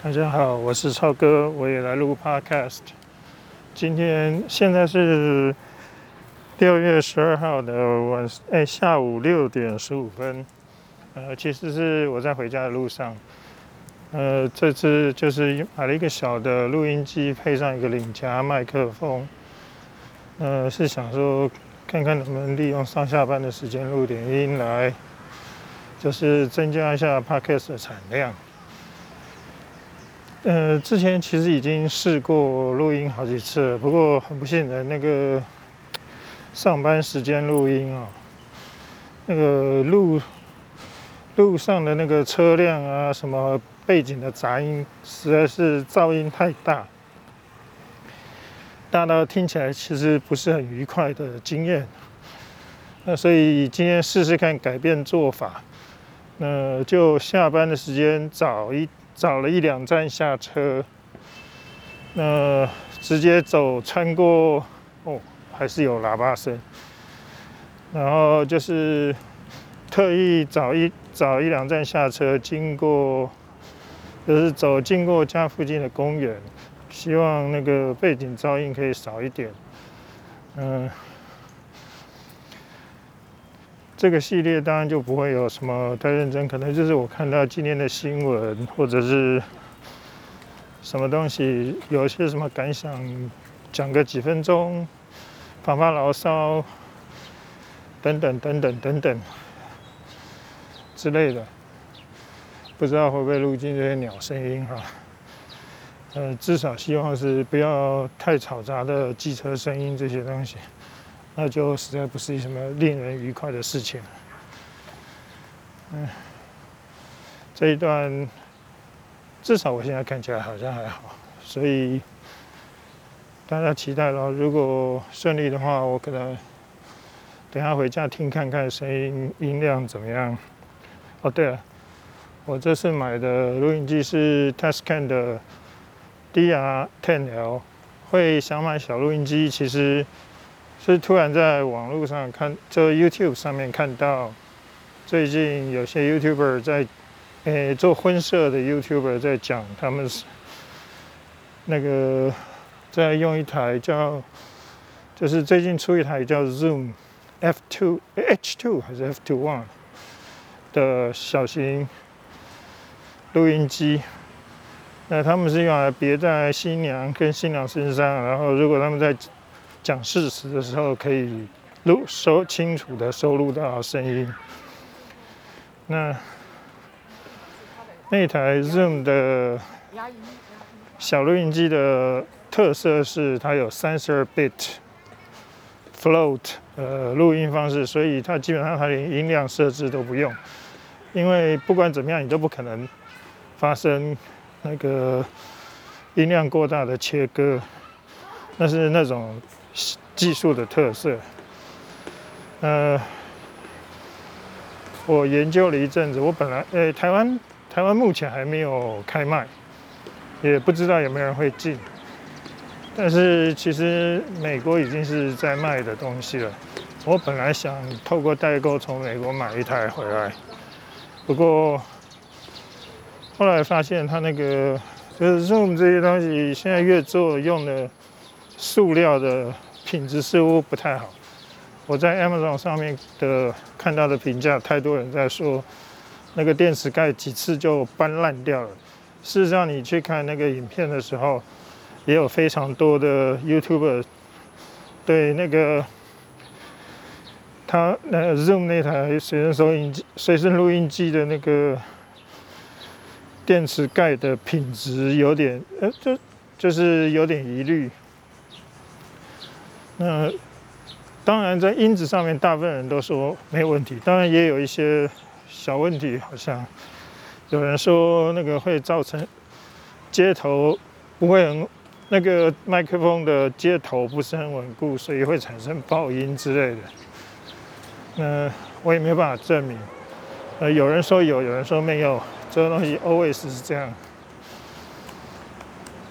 大家好，我是超哥，我也来录 Podcast。今天现在是六月十二号的晚哎下午六点十五分，呃，其实是我在回家的路上。呃，这次就是买了一个小的录音机，配上一个领夹麦克风。呃，是想说看看能不能利用上下班的时间录点音来，就是增加一下 Podcast 的产量。呃，之前其实已经试过录音好几次了，不过很不幸的那个上班时间录音啊，那个路路上的那个车辆啊，什么背景的杂音，实在是噪音太大，大到听起来其实不是很愉快的经验。那所以今天试试看改变做法，那就下班的时间早一。找了一两站下车，那直接走穿过哦，还是有喇叭声。然后就是特意找一找一两站下车，经过就是走经过家附近的公园，希望那个背景噪音可以少一点。嗯。这个系列当然就不会有什么太认真，可能就是我看到今天的新闻或者是什么东西，有些什么感想，讲个几分钟，发发牢骚，等等等等等等之类的，不知道会不会录进这些鸟声音哈？呃，至少希望是不要太嘈杂的汽车声音这些东西。那就实在不是什么令人愉快的事情。嗯，这一段至少我现在看起来好像还好，所以大家期待了。如果顺利的话，我可能等下回家听看看声音音量怎么样。哦，对了，我这次买的录音机是 Tascam 的 DR10L。会想买小录音机，其实。是突然在网络上看，就 YouTube 上面看到，最近有些 YouTuber 在，诶，做婚摄的 YouTuber 在讲，他们是那个在用一台叫，就是最近出一台叫 Zoom F2 H2 还是 F2 One 的小型录音机，那他们是用来别在新娘跟新郎身上，然后如果他们在讲事实的时候，可以录收清楚的收录到声音。那那台 Zoom 的小录音机的特色是，它有三十二 bit float 呃录音方式，所以它基本上它连音量设置都不用，因为不管怎么样，你都不可能发生那个音量过大的切割，那是那种。技术的特色，呃，我研究了一阵子。我本来，呃，台湾台湾目前还没有开卖，也不知道有没有人会进。但是其实美国已经是在卖的东西了。我本来想透过代购从美国买一台回来，不过后来发现它那个就是 Zoom 这些东西，现在越做用的塑料的。品质似乎不太好。我在 Amazon 上面的看到的评价，太多人在说那个电池盖几次就搬烂掉了。事实上，你去看那个影片的时候，也有非常多的 YouTuber 对那个他那 Zoom 那台随身收音机、随身录音机的那个电池盖的品质有点呃，就就是有点疑虑。那当然，在音质上面，大部分人都说没有问题。当然，也有一些小问题，好像有人说那个会造成接头不会很，那个麦克风的接头不是很稳固，所以会产生爆音之类的。那我也没有办法证明。呃，有人说有，有人说没有，这个东西 always 是这样。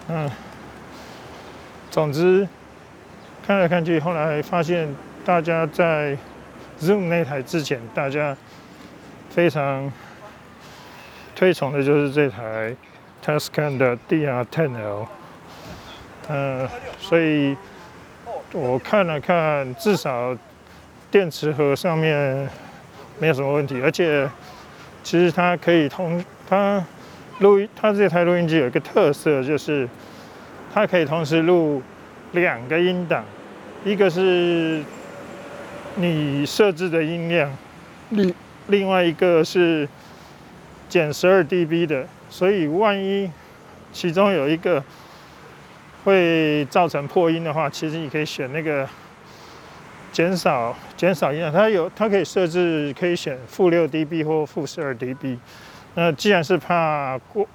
嗯，总之。看来看去，后来发现大家在 Zoom 那台之前，大家非常推崇的就是这台 Tascam 的 DR10L，嗯，所以我看了看，至少电池盒上面没有什么问题，而且其实它可以通它录音，它这台录音机有一个特色，就是它可以同时录两个音档，一个是你设置的音量，另另外一个是减十二 dB 的，所以万一其中有一个会造成破音的话，其实你可以选那个减少减少音量，它有它可以设置可以选负六 dB 或负十二 dB。那既然是怕过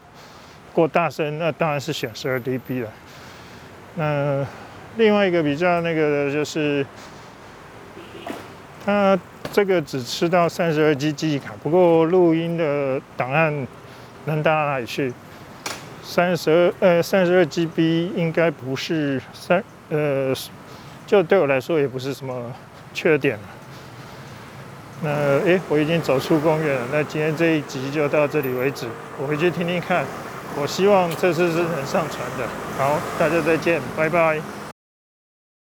过大声，那当然是选十二 dB 了。那另外一个比较那个的就是，它这个只吃到三十二 G 记忆卡，不过录音的档案能大到哪里去？三十二呃三十二 GB 应该不是三呃，就对我来说也不是什么缺点。那诶，我已经走出公园了。那今天这一集就到这里为止，我回去听听看。我希望这次是能上传的。好，大家再见，拜拜。